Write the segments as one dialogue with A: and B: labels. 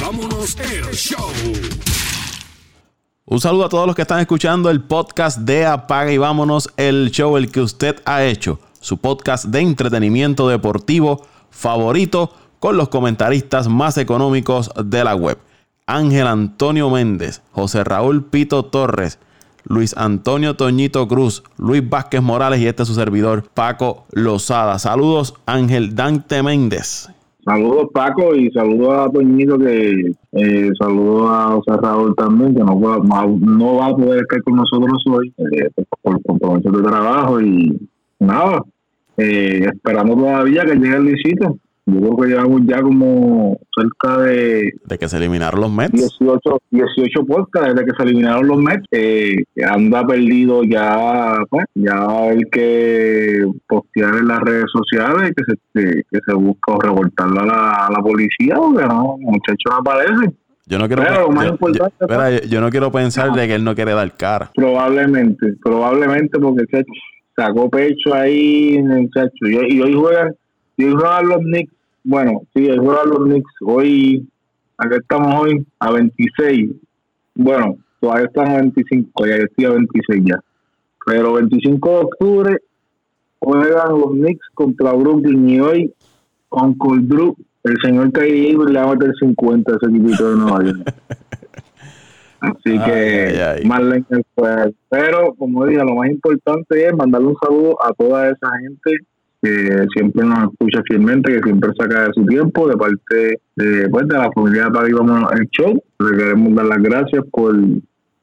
A: vámonos el show.
B: Un saludo a todos los que están escuchando el podcast de Apaga y vámonos el show, el que usted ha hecho, su podcast de entretenimiento deportivo favorito con los comentaristas más económicos de la web. Ángel Antonio Méndez, José Raúl Pito Torres, Luis Antonio Toñito Cruz, Luis Vázquez Morales y este es su servidor Paco Lozada. Saludos Ángel Dante Méndez.
C: Saludos Paco y saludos a Toñito que eh, saludos a Raúl también que no, no va a poder estar con nosotros hoy eh, por compromiso de trabajo y nada, eh, esperando todavía que llegue el Luisito yo creo que llevamos ya como cerca de...
B: De que se eliminaron los Mets.
C: 18, 18 podcasts desde que se eliminaron los Mets. Eh, anda perdido ya, pues, ya el que postear en las redes sociales que se, que se busca revoltarlo a la, a la policía, porque no, muchachos no aparecen.
B: Yo no quiero, Pero, yo, yo, no quiero pensar de que él no quiere dar cara.
C: Probablemente, probablemente porque sacó pecho ahí, muchacho. Y hoy juegan, y hoy juegan los Knicks bueno, sí, el juego de los Knicks. Hoy, aquí estamos hoy a 26. Bueno, todavía están a 25, ya estoy a 26 ya. Pero 25 de octubre juegan los Knicks contra Brooklyn y hoy con Coldrew, el señor Kyrie le va a meter 50 a ese equipito de Nueva York. Así que más lento Pero, como dije, lo más importante es mandarle un saludo a toda esa gente que siempre nos escucha fielmente, que siempre saca de su tiempo de parte de, pues, de la familia para Vamos el show. Le queremos dar las gracias por,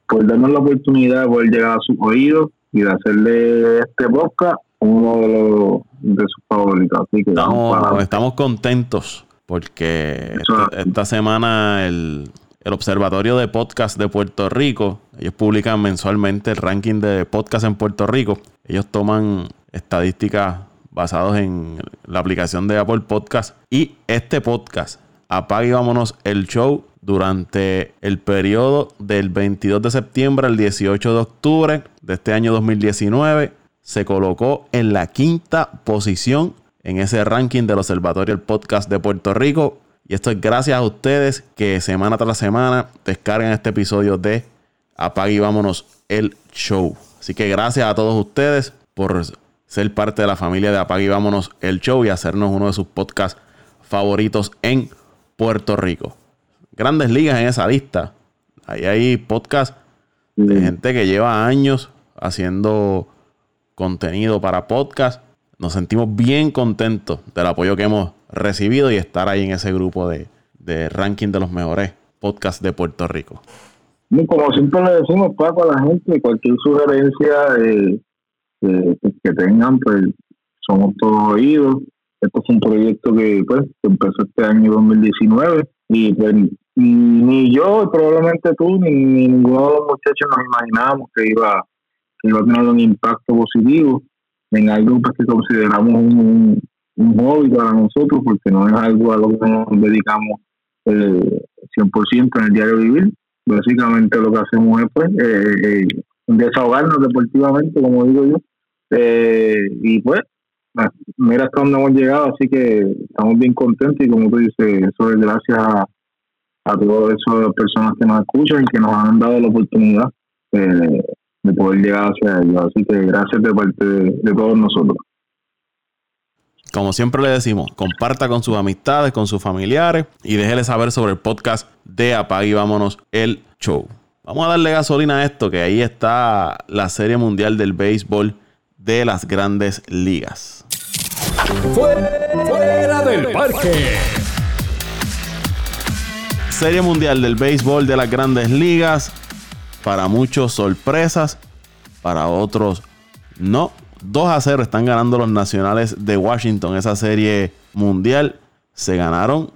C: por darnos la oportunidad de poder llegar a sus oídos y de hacerle este podcast uno de, los, de sus favoritos. Así que
B: estamos, estamos contentos porque esta, semana el, el Observatorio de Podcast de Puerto Rico, ellos publican mensualmente el ranking de podcast en Puerto Rico. Ellos toman estadísticas basados en la aplicación de Apple Podcast. Y este podcast, Apague y vámonos el show, durante el periodo del 22 de septiembre al 18 de octubre de este año 2019, se colocó en la quinta posición en ese ranking del Observatorio del Podcast de Puerto Rico. Y esto es gracias a ustedes que semana tras semana descargan este episodio de Apague y vámonos el show. Así que gracias a todos ustedes por ser parte de la familia de Apague y Vámonos el Show y hacernos uno de sus podcasts favoritos en Puerto Rico. Grandes ligas en esa lista. Ahí hay podcasts de gente que lleva años haciendo contenido para podcast. Nos sentimos bien contentos del apoyo que hemos recibido y estar ahí en ese grupo de, ranking de los mejores podcasts de Puerto Rico.
C: Como siempre le decimos, Paco, a la gente, cualquier sugerencia, eh, que, tengan, pues somos todos oídos. Esto es un proyecto que pues empezó este año 2019 y pues ni yo, probablemente tú, ni, ninguno de los muchachos nos imaginábamos que iba, que iba a tener un impacto positivo en algo pues, que consideramos un, un, hobby para nosotros, porque no es algo a lo que nos dedicamos eh, 100% en el diario vivir. Básicamente lo que hacemos es pues, eh, eh, desahogarnos deportivamente, como digo yo, eh, y pues, ah, mira hasta dónde hemos llegado, así que estamos bien contentos y como tú dices, eso es gracias a, a todas esas personas que nos escuchan y que nos han dado la oportunidad eh, de poder llegar hacia ellos. Así que gracias de parte de, todos nosotros.
B: Como siempre le decimos, comparta con sus amistades, con sus familiares y déjele saber sobre el podcast de Apague y Vámonos el Show. Vamos a darle gasolina a esto, que ahí está la Serie Mundial del Béisbol de las grandes ligas.
A: Fuera del parque.
B: Serie Mundial del Béisbol de las grandes ligas. Para muchos sorpresas, para otros no. 2 a 0 están ganando los nacionales de Washington esa serie mundial. Se ganaron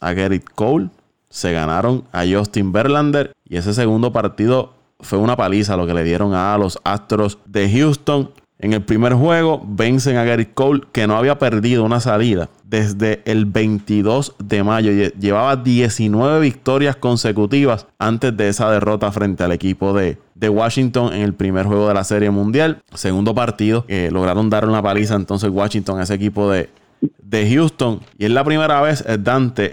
B: a Gerrit Cole, se ganaron a Justin Verlander y ese segundo partido fue una paliza lo que le dieron a los Astros de Houston. En el primer juego vencen a Gary Cole, que no había perdido una salida desde el 22 de mayo. Llevaba 19 victorias consecutivas antes de esa derrota frente al equipo de, Washington en el primer juego de la Serie Mundial. Segundo partido, lograron dar una paliza entonces Washington a ese equipo de, Houston. Y es la primera vez, eh, Dante,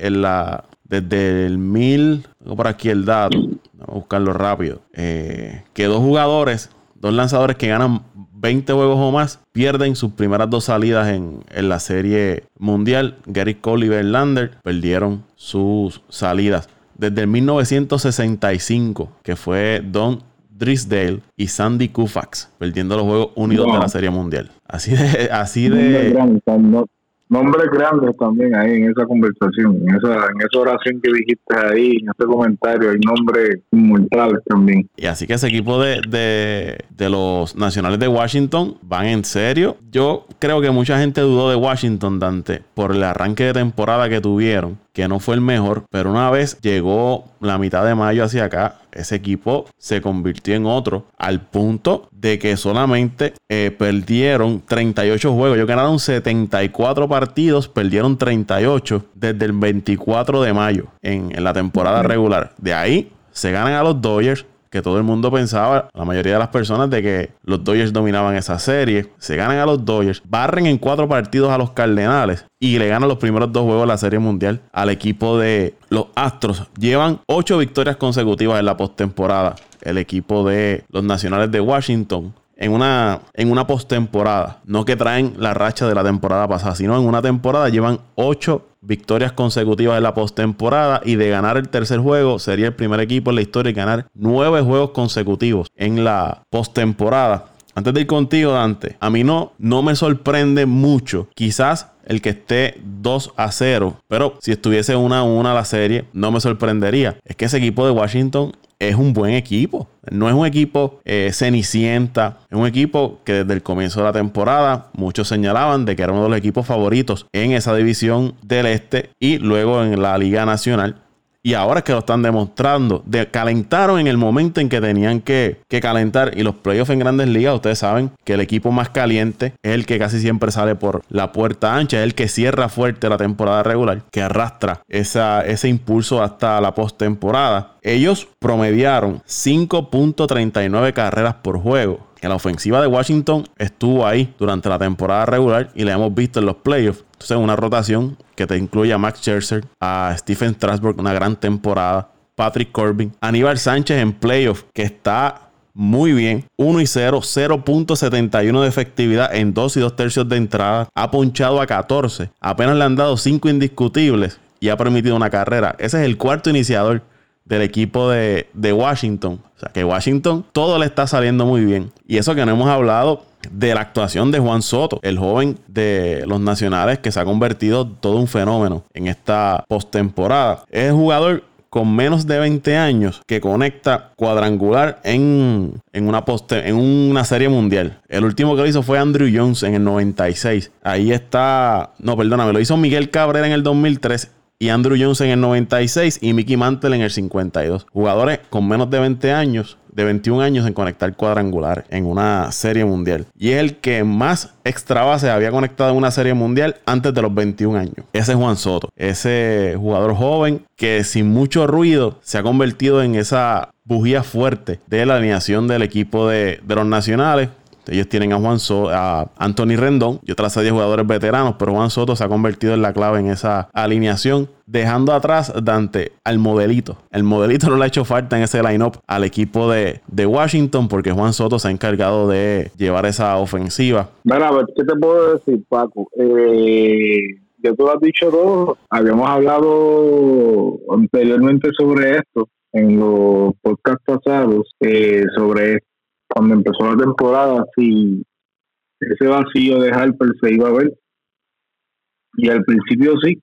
B: desde el 1000, tengo por aquí el dato, vamos a buscarlo rápido, eh, que dos jugadores, dos lanzadores que ganan 20 juegos o más, pierden sus primeras dos salidas en, en la serie mundial. Gary Cole y Verlander perdieron sus salidas. Desde el 1965, que fue Don Drisdale y Sandy Koufax, perdiendo los juegos unidos de la Serie Mundial. Así de, así de,
C: nombres grandes también ahí en esa conversación, en esa, en esa oración que dijiste ahí, en ese comentario, hay nombres inmortales también.
B: Y así que ese equipo de, de, de, los nacionales de Washington van en serio. Yo creo que mucha gente dudó de Washington, Dante, por el arranque de temporada que tuvieron que no fue el mejor, pero una vez llegó la mitad de mayo hacia acá, ese equipo se convirtió en otro, al punto de que solamente eh, perdieron 38 juegos. Ellos ganaron 74 partidos, perdieron 38 desde el 24 de mayo en, en la temporada regular. De ahí se ganan a los Dodgers, que todo el mundo pensaba, la mayoría de las personas, de que los Dodgers dominaban esa serie. Se ganan a los Dodgers, barren en cuatro partidos a los Cardenales y le ganan los primeros dos juegos de la serie mundial al equipo de los Astros. Llevan ocho victorias consecutivas en la postemporada. El equipo de los Nacionales de Washington en una, en una postemporada. No que traen la racha de la temporada pasada, sino en una temporada llevan ocho victorias consecutivas en la postemporada y de ganar el tercer juego sería el primer equipo en la historia en ganar nueve juegos consecutivos en la postemporada. Antes de ir contigo, Dante, a mí no, no me sorprende mucho. Quizás el que esté 2 a 0. Pero si estuviese 1 a 1 la serie, no me sorprendería. Es que ese equipo de Washington es un buen equipo. No es un equipo eh, cenicienta, es un equipo que desde el comienzo de la temporada muchos señalaban de que era uno de los equipos favoritos en esa división del este y luego en la Liga Nacional. Y ahora es que lo están demostrando. De, calentaron en el momento en que tenían que, que, calentar. Y los playoffs en grandes ligas, ustedes saben que el equipo más caliente es el que casi siempre sale por la puerta ancha. Es el que cierra fuerte la temporada regular. Que arrastra ese impulso hasta la postemporada. Ellos promediaron 5.39 carreras por juego. En la ofensiva de Washington estuvo ahí durante la temporada regular y la hemos visto en los playoffs. Entonces, una rotación que te incluye a Max Scherzer, a Stephen Strasburg, una gran temporada, Patrick Corbin, Aníbal Sánchez en playoffs, que está muy bien. 1 y 0, 0.71 de efectividad en 2 y 2 tercios de entrada. Ha ponchado a 14. Apenas le han dado 5 indiscutibles y ha permitido una carrera. Ese es el cuarto iniciador del equipo de, de, Washington. O sea que Washington todo le está saliendo muy bien. Y eso que no hemos hablado de la actuación de Juan Soto, el joven de los nacionales que se ha convertido todo un fenómeno en esta postemporada. Es jugador con menos de 20 años que conecta cuadrangular en, una en una serie mundial. El último que lo hizo fue Andrew Jones en el 96. Ahí está, no, perdóname, lo hizo Miguel Cabrera en el 2003 y Andrew Jones en el 96 y Mickey Mantle en el 52. Jugadores con menos de 20 años, de 21 años en conectar cuadrangular en una serie mundial. Y es el que más extra base había conectado en una serie mundial antes de los 21 años. Ese es Juan Soto, ese jugador joven que sin mucho ruido se ha convertido en esa bujía fuerte de la alineación del equipo de, de los nacionales ellos tienen a Juan Soto, a Anthony Rendón y otras serie jugadores veteranos, pero Juan Soto se ha convertido en la clave en esa alineación, dejando atrás Dante al modelito. El modelito no le ha hecho falta en ese lineup al equipo de, Washington porque Juan Soto se ha encargado de llevar esa ofensiva.
C: Mira, ¿qué te puedo decir, Paco? Eh, ya tú lo has dicho todo. Habíamos hablado anteriormente sobre esto en los podcasts pasados eh, sobre cuando empezó la temporada, si ese vacío de Harper se iba a ver. Y al principio sí,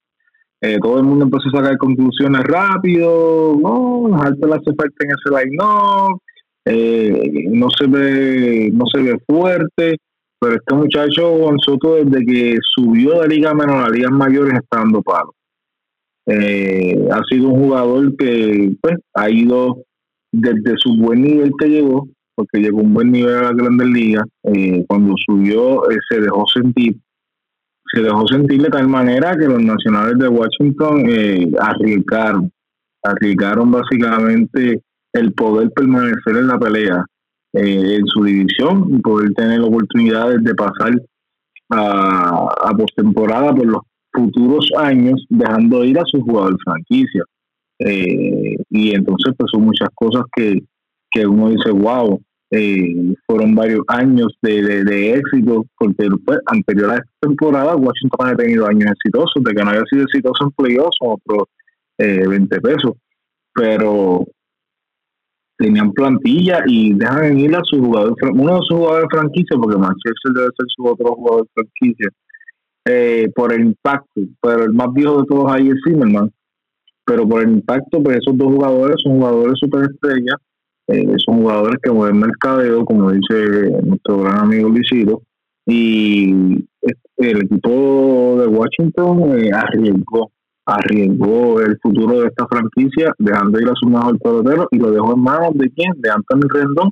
C: eh, todo el mundo empezó a sacar conclusiones rápido, no, Harper hace falta en ese line no, eh, no se ve, no se ve fuerte, pero este muchacho Juan desde que subió de liga menor a ligas mayores está dando palo. Eh, ha sido un jugador que pues ha ido desde su buen nivel que llegó porque llegó un buen nivel a la Grandes Ligas. Eh, cuando subió, eh, se dejó sentir. Se dejó sentir de tal manera que los nacionales de Washington eh, arriesgaron. Arriesgaron básicamente el poder permanecer en la pelea en su división y poder tener oportunidades de pasar a, a postemporada por los futuros años dejando ir a su jugador franquicia. Eh, y entonces pues son muchas cosas que, que uno dice, wow, eh, fueron varios años de, de, éxito, porque pues, anterior a esta temporada Washington ha tenido años exitosos, de que no haya sido exitoso en playoffs otros eh, 20 pesos, pero tenían plantilla y dejan ir a su jugador, uno de sus jugadores de franquicia, porque Manchester debe ser su otro jugador de franquicia, eh, por el impacto, pero el más viejo de todos ahí es Zimmerman, pero por el impacto, pues esos dos jugadores son jugadores superestrellas, eh, son jugadores que mueven mercadeo, como dice nuestro gran amigo Luisito, y el equipo de Washington eh, arriesgó arriesgó el futuro de esta franquicia dejando ir a su mejor pelotero y lo dejó en manos de quién, de Anthony Rendón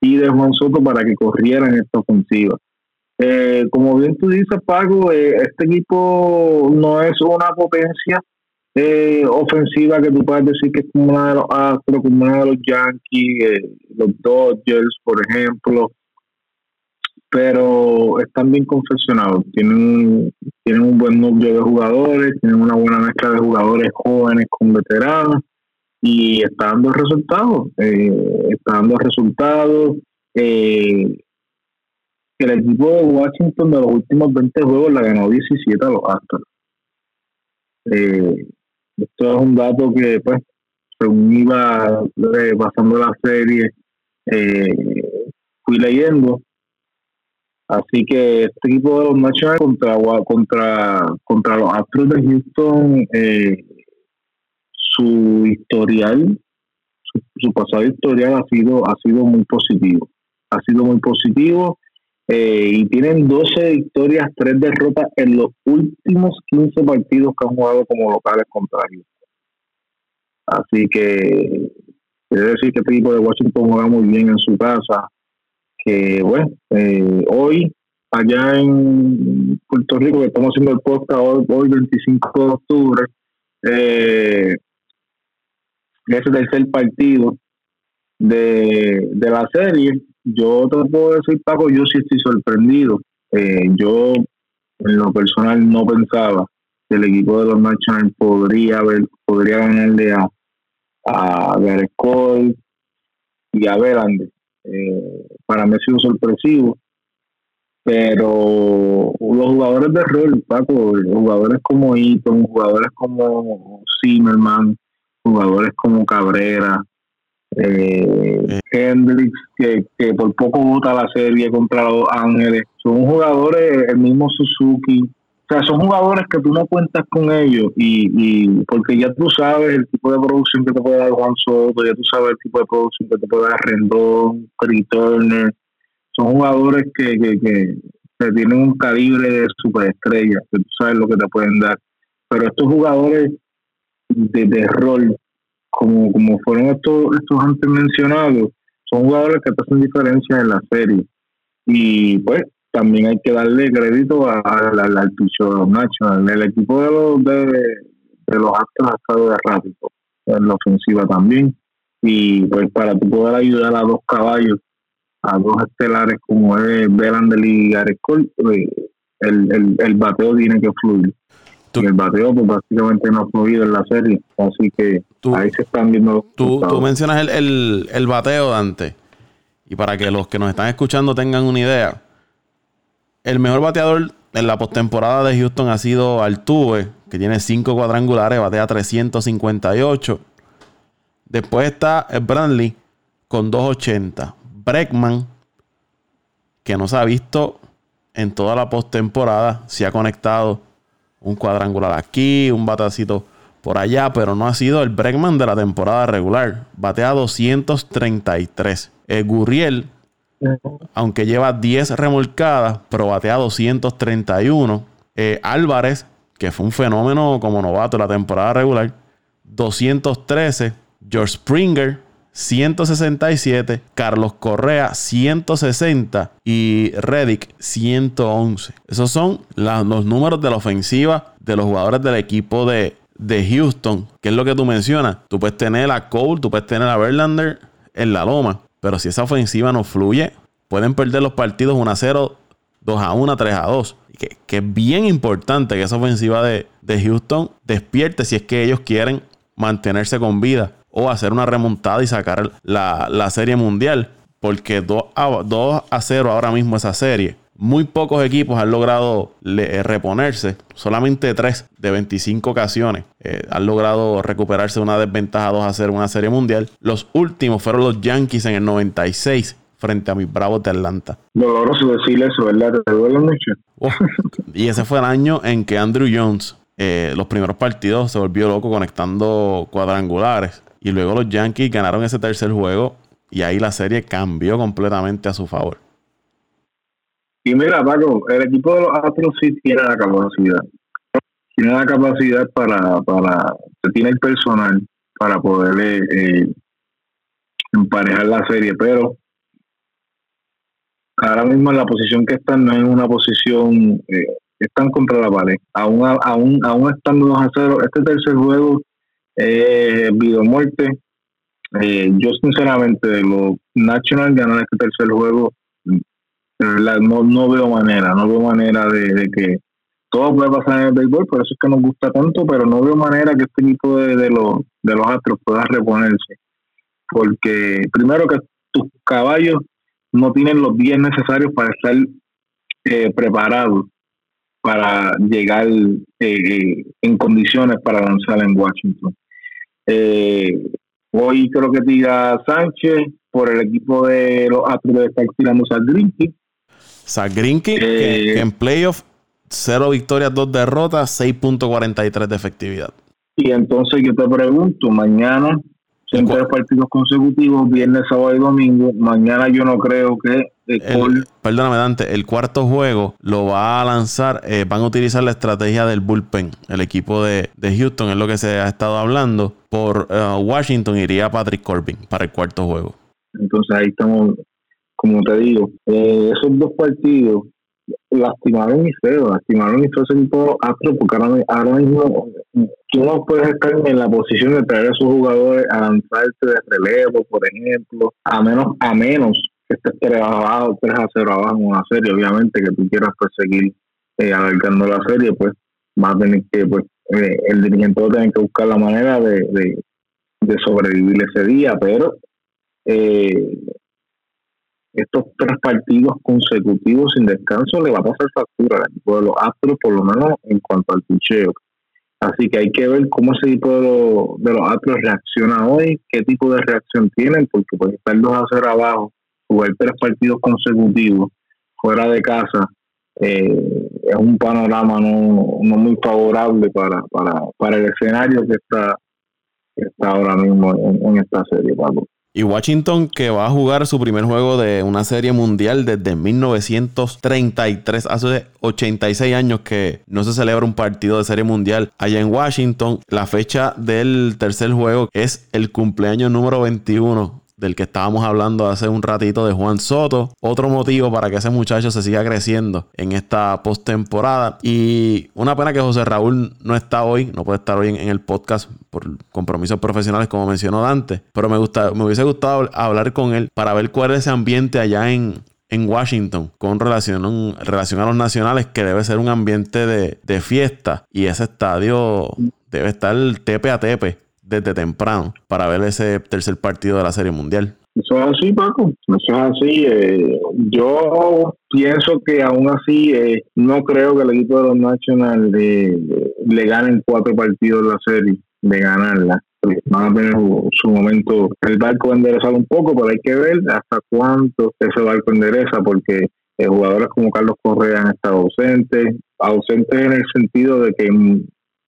C: y de Juan Soto para que corrieran esta ofensiva. Eh, como bien tú dices, Paco, eh, este equipo no es una potencia eh, ofensiva que tú puedes decir que es como una de los Astros, como una de los Yankees, los Dodgers, por ejemplo, pero están bien confeccionados. Tienen, tienen un buen número de jugadores, tienen una buena mezcla de jugadores jóvenes con veteranos y está dando resultados. Eh, está dando resultados. Eh, el equipo de Washington de los últimos 20 juegos la ganó 17 a los Astros. Eh, esto es un dato que, pues, según iba pasando la serie, fui leyendo Así que este equipo de los Nationals contra, contra, contra los Astros de Houston, eh, su historial, su, pasado historial ha sido, ha sido muy positivo. Ha sido muy positivo eh, y tienen 12 victorias, 3 derrotas en los últimos 15 partidos que han jugado como locales contra Houston. Así que quiere decir que este equipo de Washington juega muy bien en su casa que bueno, eh, hoy allá en Puerto Rico, que estamos haciendo el podcast hoy, 25 de octubre, eh, ese tercer partido de, la serie, yo te puedo decir, Paco, yo sí estoy sorprendido. Eh, yo, en lo personal, no pensaba que el equipo de los Nationals podría haber, podría ganarle a, a Gareth y a Verlander. Eh, para mí ha sido sorpresivo, pero los jugadores de rol, Paco, jugadores como Eaton, jugadores como Zimmerman, jugadores como Cabrera, eh, Hendrix, que, que por poco vota la serie contra los Ángeles, son jugadores, el mismo Suzuki, o sea, son jugadores que tú no cuentas con ellos y, y porque ya tú sabes el tipo de producción que te puede dar Juan Soto, ya tú sabes el tipo de producción que te puede dar Rendón, Turner. Son jugadores que, que, que, tienen un calibre de superestrella, que tú sabes lo que te pueden dar. Pero estos jugadores de, rol, como, como fueron estos, estos antes mencionados, son jugadores que te hacen diferencia en la serie. Y pues también hay que darle crédito al, al, picho National. El equipo de los de, los Astros ha estado errático en la ofensiva también. Y pues para tú poder ayudar a dos caballos, a dos estelares como es Belander y Gareth pues, el, el, el bateo tiene que fluir. Y el bateo pues básicamente no ha fluido en la serie. Así que ahí se están viendo
B: tú, tú mencionas el, el, el bateo, Dante. Y para que los que nos están escuchando tengan una idea, el mejor bateador en la postemporada de Houston ha sido Altuve, que tiene 5 cuadrangulares, batea 358. Después está Brandley con 280. Breckman, que no se ha visto en toda la postemporada, se ha conectado un cuadrangular aquí, un batacito por allá, pero no ha sido el Breckman de la temporada regular. Batea 233. El Gurriel aunque lleva 10 remolcadas, pero batea 231. Eh, Álvarez, que fue un fenómeno como novato en la temporada regular, 213. George Springer, 167. Carlos Correa, 160. Y Reddick, 111. Esos son los números de la ofensiva de los jugadores del equipo de, de Houston. Que es lo que tú mencionas. Tú puedes tener a Cole, tú puedes tener a Verlander en la loma. Pero si esa ofensiva no fluye, pueden perder los partidos 1 a 0, 2 a 1, 3 a 2. Que, que es bien importante que esa ofensiva de, de Houston despierte si es que ellos quieren mantenerse con vida o hacer una remontada y sacar la, la serie mundial. Porque 2 a, 2 a 0 ahora mismo esa serie muy pocos equipos han logrado eh, reponerse. Solamente 3 de 25 ocasiones eh, han logrado recuperarse una desventaja 2 a 0 en una serie mundial. Los últimos fueron los Yankees en el 96 frente a mis Bravos de Atlanta.
C: Doloroso decir eso, ¿verdad? ¿Te duele mucho?
B: Oh, y ese fue el año en que Andrew Jones, eh, los primeros partidos, se volvió loco conectando cuadrangulares. Y luego los Yankees ganaron ese tercer juego y ahí la serie cambió completamente a su favor.
C: Y mira, Paco, el equipo de los Astros sí tiene la capacidad. Tiene la capacidad para, para tiene el personal para poder eh, emparejar la serie, pero ahora mismo en la posición que están no es una posición, eh, están contra la pared. Aún, aún, aún estando 2 a 0, este tercer juego es vida o muerte. Eh, yo sinceramente de los Nationals ganar este tercer juego no, no veo manera, no veo manera de, que todo puede pasar en el béisbol, por eso es que nos gusta tanto, pero no veo manera que este equipo de, de, los, de los astros pueda reponerse. Porque primero que tus caballos no tienen los días necesarios para estar eh, preparados para llegar eh, en condiciones para lanzar en Washington. Eh, hoy creo que tira Sánchez por el equipo de los Astros de estar tirando Grinky
B: Zach Greinke, que, eh, en playoff, cero victorias, dos derrotas, 6.43 de efectividad.
C: Y entonces yo te pregunto, mañana son tres partidos consecutivos, viernes, sábado y domingo. Mañana yo no creo que...
B: perdóname, Dante, el cuarto juego lo va a lanzar, eh, van a utilizar la estrategia del bullpen. El equipo de, Houston es lo que se ha estado hablando. Por eh, Washington iría Patrick Corbin para el cuarto juego.
C: Entonces ahí estamos como te digo, eh, esos dos partidos lastimaron mi feo, lastimaron mi feo ese tipo astro, porque ahora, mismo tú no puedes estar en la posición de traer a esos jugadores a lanzarte de relevo, por ejemplo, a menos, a menos estés 3 abajo, 3 a 0 abajo en una serie, obviamente que tú quieras perseguir pues, eh, alargando la serie, pues va a tener que, pues, eh, el dirigente va a tener que buscar la manera de, de, de sobrevivir ese día, pero eh, estos tres partidos consecutivos sin descanso le va a pasar factura al equipo de los Astros, por lo menos en cuanto al picheo. Así que hay que ver cómo ese equipo de los, Astros reacciona hoy, qué tipo de reacción tienen, porque puede estar 2 a 0 abajo, jugar tres partidos consecutivos fuera de casa, eh, es un panorama no, no muy favorable para, para, para el escenario que está, está ahora mismo en, esta serie, Pablo.
B: Y Washington que va a jugar su primer juego de una serie mundial desde 1933, hace 86 años que no se celebra un partido de serie mundial allá en Washington. La fecha del tercer juego es el cumpleaños número 21 del que estábamos hablando hace un ratito de Juan Soto. Otro motivo para que ese muchacho se siga creciendo en esta postemporada. Y una pena que José Raúl no está hoy, no puede estar hoy en, el podcast por compromisos profesionales, como mencionó Dante. Pero me, gusta, me hubiese gustado hablar con él para ver cuál es ese ambiente allá en, en Washington con relación, a los nacionales, que debe ser un ambiente de, de fiesta. Y ese estadio debe estar tepe a tepe desde temprano para ver ese tercer partido de la Serie Mundial.
C: Eso es así, Paco. Eso es así. Eh, yo pienso que aún así eh, no creo que el equipo de los Nationals le ganen cuatro partidos la serie, de ganarla. Van a tener su momento. El barco enderezar un poco, pero hay que ver hasta cuánto ese barco endereza, porque eh, jugadores como Carlos Correa han estado ausentes, ausentes en el sentido de que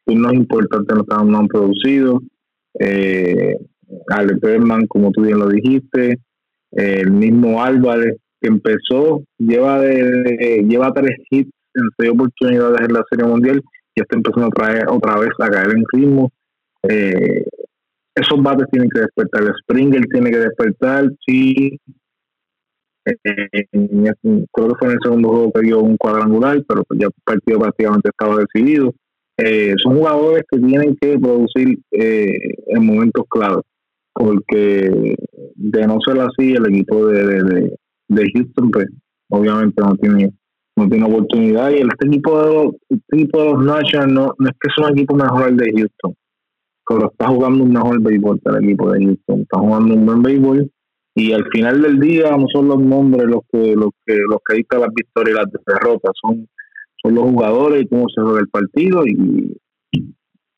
C: unos importantes no, no han producido eh, Alex Berman, como tú bien lo dijiste, el mismo Álvarez que empezó, lleva de, lleva tres hits en seis oportunidades en la Serie Mundial y está empezando otra, otra vez a caer en ritmo. Eh, esos bates tienen que despertar, Springer tiene que despertar, sí. Eh, creo que fue en el segundo juego que dio un cuadrangular, pero ya el partido prácticamente estaba decidido. Eh, son jugadores que tienen que producir eh, en momentos claros, porque de no ser así, el equipo de, de, Houston, pues, obviamente no tiene no tiene oportunidad. Y este equipo de los, este de los Nationals no, no es que es un equipo mejor el de Houston, pero está jugando un mejor béisbol que el equipo de Houston. Está jugando un buen béisbol y al final del día no son los nombres los que los que los que dictan las victorias y las derrotas, son, son los jugadores y cómo se juega el partido y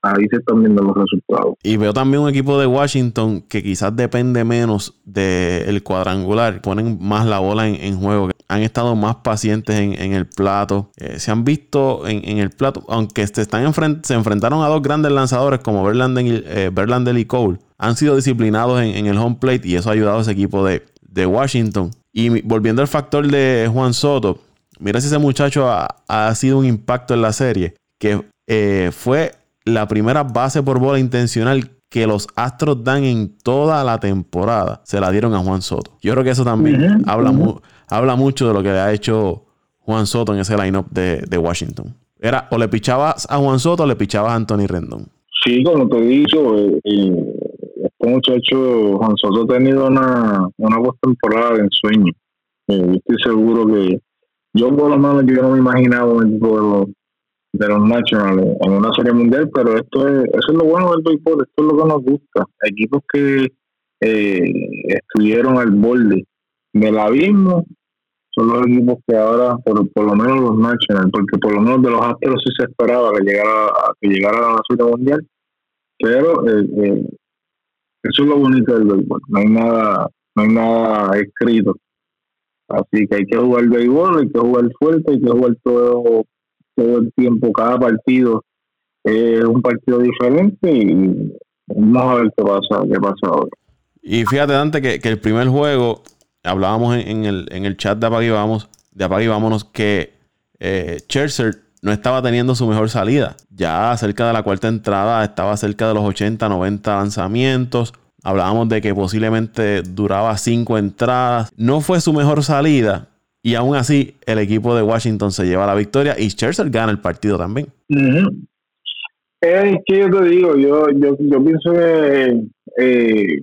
C: ahí se están viendo los resultados.
B: Y veo también un equipo de Washington que quizás depende menos del cuadrangular, ponen más la bola en, juego, han estado más pacientes en, el plato, eh, se han visto en, el plato, aunque se, están se enfrentaron a dos grandes lanzadores como Verlander y, eh, y Cole, han sido disciplinados en, el home plate y eso ha ayudado a ese equipo de, Washington. Y volviendo al factor de Juan Soto, mira si ese muchacho ha, sido un impacto en la serie, que eh, fue la primera base por bola intencional que los Astros dan en toda la temporada se la dieron a Juan Soto. Yo creo que eso también habla, habla mucho de lo que le ha hecho Juan Soto en ese lineup de, de Washington. Era o le pichabas a Juan Soto o le pichabas a Anthony Rendon.
C: Sí, como te he dicho, eh, eh, este muchacho Juan Soto ha tenido una, una temporada de ensueño. Eh, estoy seguro que yo por lo menos yo no me imaginaba un equipo de los Nationals en una serie mundial, pero esto es, eso es lo bueno del béisbol, esto es lo que nos gusta. Equipos que eh, estuvieron al borde del abismo son los equipos que ahora, por, por lo menos los Nationals, porque por lo menos de los Astros sí se esperaba que llegara que llegara a la serie mundial, pero eh, eh, eso es lo bonito del béisbol, no hay nada, no hay nada escrito. Así que hay que jugar béisbol, hay que jugar fuerte, hay que jugar todo todo el tiempo, cada partido es un partido diferente y vamos a ver qué pasa, qué pasa ahora.
B: Y fíjate, Dante, que, el primer juego, hablábamos en, el, en el chat de Apague Vamos, de Apague Vámonos, que eh, no estaba teniendo su mejor salida. Ya cerca de la cuarta entrada estaba cerca de los 80, 90 lanzamientos. Hablábamos de que posiblemente duraba cinco entradas. No fue su mejor salida, y aún así, el equipo de Washington se lleva la victoria y Scherzer gana el partido también.
C: Es que yo te digo, yo, yo, pienso que eh,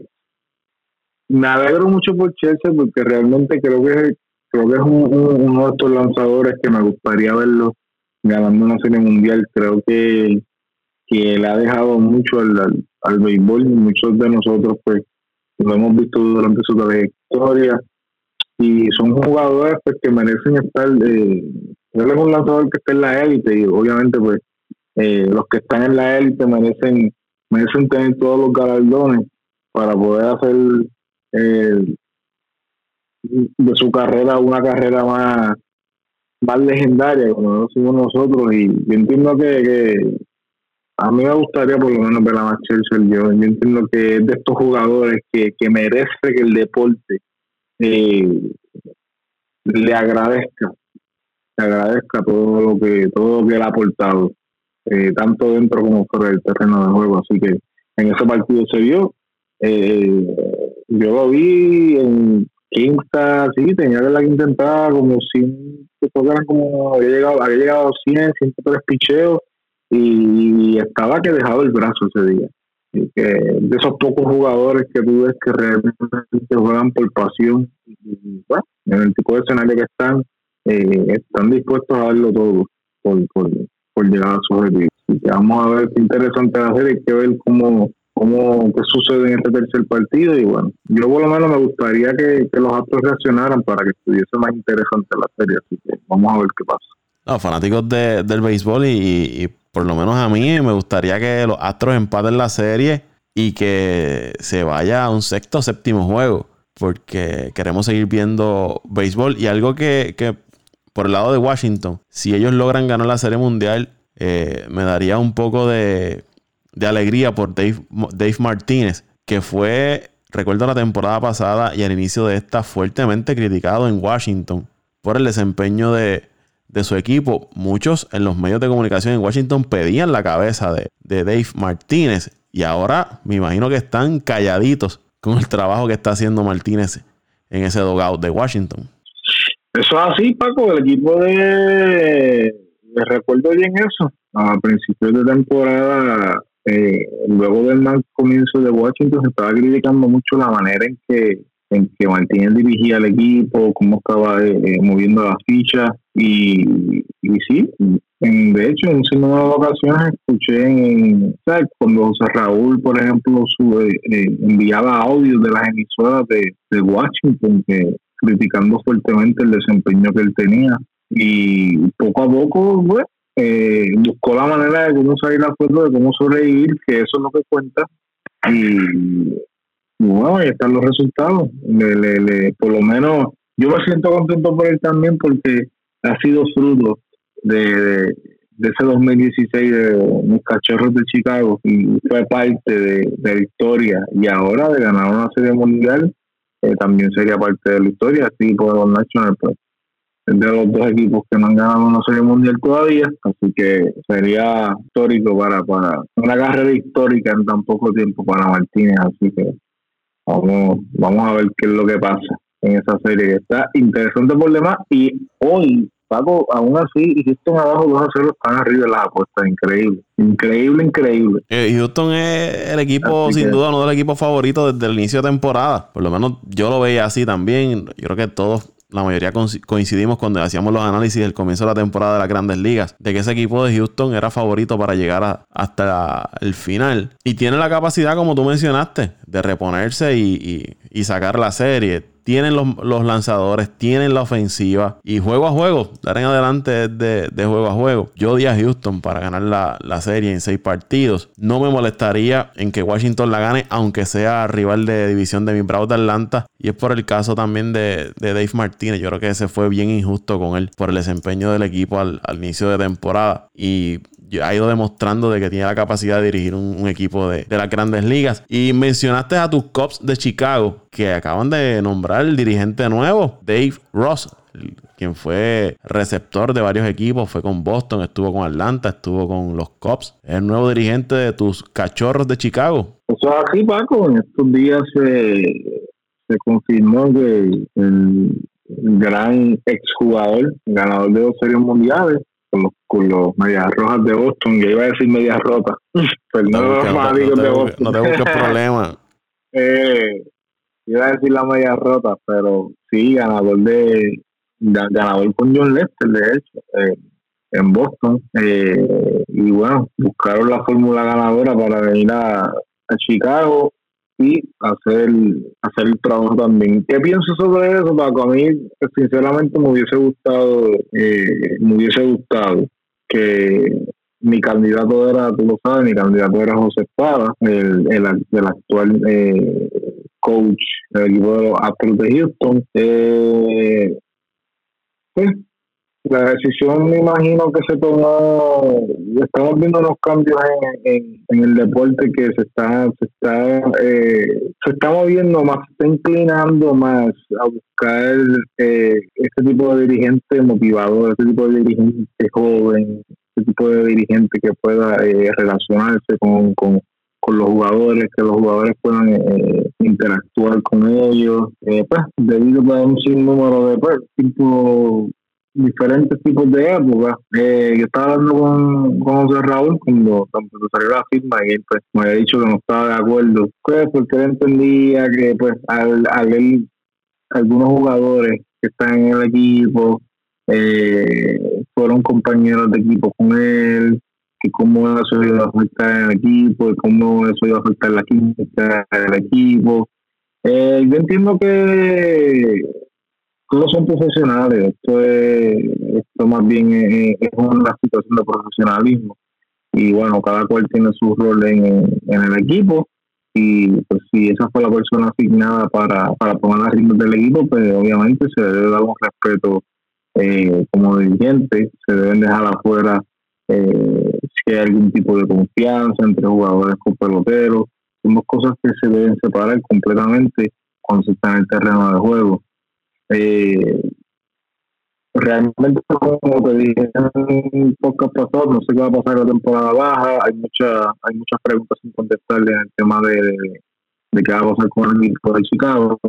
C: me alegro mucho por Scherzer porque realmente creo que, creo que es uno de estos lanzadores que me gustaría verlo ganando una serie mundial. Creo que, que le ha dejado mucho al, al, béisbol y muchos de nosotros pues lo hemos visto durante su trayectoria. Y son jugadores pues que merecen estar eh, es un lanzador que está en la élite. Y obviamente pues eh, los que están en la élite merecen merecen tener todos los galardones para poder hacer eh, de su carrera una carrera más más legendaria como lo decimos nosotros. Y yo entiendo que, a mí me gustaría por lo menos ver a más yo, yo entiendo que es de estos jugadores que, que merece que el deporte eh, le agradezca, le agradezca todo lo que todo lo que él ha aportado, eh, tanto dentro como fuera del terreno de juego. Así que en ese partido se vio. Eh, yo lo vi en quinta, sí, tenía que la intentar como si como había llegado, había llegado a 100, 103 picheos y estaba que dejaba el brazo ese día que de esos pocos jugadores que tú ves que realmente juegan por pasión y, bueno, en el tipo de escenario que están, eh, están dispuestos a darlo todo por, por, llegar a su objetivo. vamos a ver qué interesante va a ser, hay que ver cómo, cómo qué sucede en este tercer partido y bueno, yo por lo menos me gustaría que, los actos reaccionaran para que estuviese más interesante la serie, así que vamos a ver qué pasa.
B: No, fanáticos de, del béisbol y por lo menos a mí me gustaría que los Astros empaten la serie y que se vaya a un sexto o séptimo juego. Porque queremos seguir viendo béisbol. Y algo que, por el lado de Washington, si ellos logran ganar la serie mundial, eh, me daría un poco de, alegría por Dave, Dave Martínez, que fue, recuerdo la temporada pasada y al inicio de esta, fuertemente criticado en Washington por el desempeño de, de su equipo, muchos en los medios de comunicación en Washington pedían la cabeza de, Dave Martínez. Y ahora me imagino que están calladitos con el trabajo que está haciendo Martínez en ese dogout de Washington.
C: Eso es así, Paco. El equipo de. Me recuerdo bien eso. A principios de temporada, eh, luego del mal comienzo de Washington, se estaba criticando mucho la manera en que en que Martínez dirigía el equipo, cómo estaba eh, eh, moviendo las fichas. Y, y sí, de hecho en un de ocasiones escuché en, cuando José Raúl, por ejemplo, sube, eh, enviaba audios de las emisoras de, Washington criticando fuertemente el desempeño que él tenía. Y poco a poco pues, buscó la manera de cómo salir a fuego, de cómo sobrevivir, que eso es lo que cuenta. Y bueno, ahí están los resultados. Le, por lo menos yo me siento contento por él también porque ha sido fruto de, ese 2016 de mis cachorros de Chicago y fue parte de, la historia. Y ahora de ganar una serie mundial eh, también sería parte de la historia, así por los Nationals. Pues, de los dos equipos que no han ganado una serie mundial todavía, así que sería histórico para, para una carrera histórica en tan poco tiempo para Martínez, así que Vamos, vamos a ver qué es lo que pasa en esa serie. Está interesante por demás. Y hoy, Paco, aún así, Houston abajo 2 a 0 están arriba de las apuestas. Increíble. Increíble, increíble.
B: Eh, Houston es el equipo, sin duda, uno de los equipos favoritos desde el inicio de temporada. Por lo menos yo lo veía así también. Yo creo que todos la mayoría coincidimos cuando hacíamos los análisis del comienzo de la temporada de las grandes ligas, de que ese equipo de Houston era favorito para llegar hasta el final. Y tiene la capacidad, como tú mencionaste, de reponerse y, y sacar la serie tienen los, lanzadores, tienen la ofensiva y juego a juego, dar en adelante de, de juego a juego. Yo di a Houston para ganar la, serie en seis partidos. No me molestaría en que Washington la gane, aunque sea rival de división de mi Bravos de Atlanta. Y es por el caso también de, Dave Martínez. Yo creo que ese fue bien injusto con él por el desempeño del equipo al, al inicio de temporada. Y ha ido demostrando de que tiene la capacidad de dirigir un, equipo de, las grandes ligas. Y mencionaste a tus Cubs de Chicago, que acaban de nombrar el dirigente nuevo, Dave Ross, quien fue receptor de varios equipos, fue con Boston, estuvo con Atlanta, estuvo con los Cubs. Es el nuevo dirigente de tus cachorros de Chicago.
C: Eso es así, Paco. En estos días se, confirmó que el, gran exjugador, ganador de dos series mundiales, con los, con los medias rojas de Boston. Yo iba a decir medias rotas. Pero no,
B: los
C: no,
B: de Boston. No te busques problema.
C: eh, iba a decir las medias rotas, pero sí, ganador de, ganador con John Lester, de hecho, eh, en Boston. Eh, y bueno, buscaron la fórmula ganadora para venir a, a Chicago y hacer, hacer el trabajo también. ¿Qué pienso sobre eso, Paco? A mí, sinceramente, me hubiese gustado, eh, me hubiese gustado que mi candidato era, tú lo sabes, mi candidato era José Espada, el, el, actual eh, coach del equipo de los Astros de Houston. Eh, pues, la decisión me imagino que se tomó estamos viendo unos cambios en, en, el deporte que se está se está eh, se está moviendo más se está inclinando más a buscar eh, este tipo de dirigente motivador este tipo de dirigente joven este tipo de dirigente que pueda eh, relacionarse con, con, con los jugadores que los jugadores puedan eh, interactuar con ellos pues debido a un sinnúmero de pues, tipo diferentes tipos de épocas. Eh, yo estaba hablando con, con José Raúl cuando, cuando salió la firma y él pues, me había dicho que no estaba de acuerdo, pues porque él entendía que pues al, al él, algunos jugadores que están en el equipo eh, fueron compañeros de equipo con él, que cómo eso iba a afectar el equipo, y cómo eso iba a afectar la química del equipo. Eh, yo entiendo que todos son profesionales. Esto es, esto más bien es, una situación de profesionalismo. Y bueno, cada cual tiene su rol en, en el equipo. Y pues si esa fue la persona asignada para, para tomar las riendas del equipo, pues obviamente se le debe dar un respeto eh, como dirigente. Se deben dejar afuera eh, si hay algún tipo de confianza entre jugadores con peloteros. Son dos cosas que se deben separar completamente cuando se está en el terreno de juego eh, realmente, como te dije en podcast pasado, no sé qué va a pasar en la temporada baja. Hay, mucha, hay muchas preguntas sin contestarle en el tema de, de, qué va a pasar con el equipo de Chicago.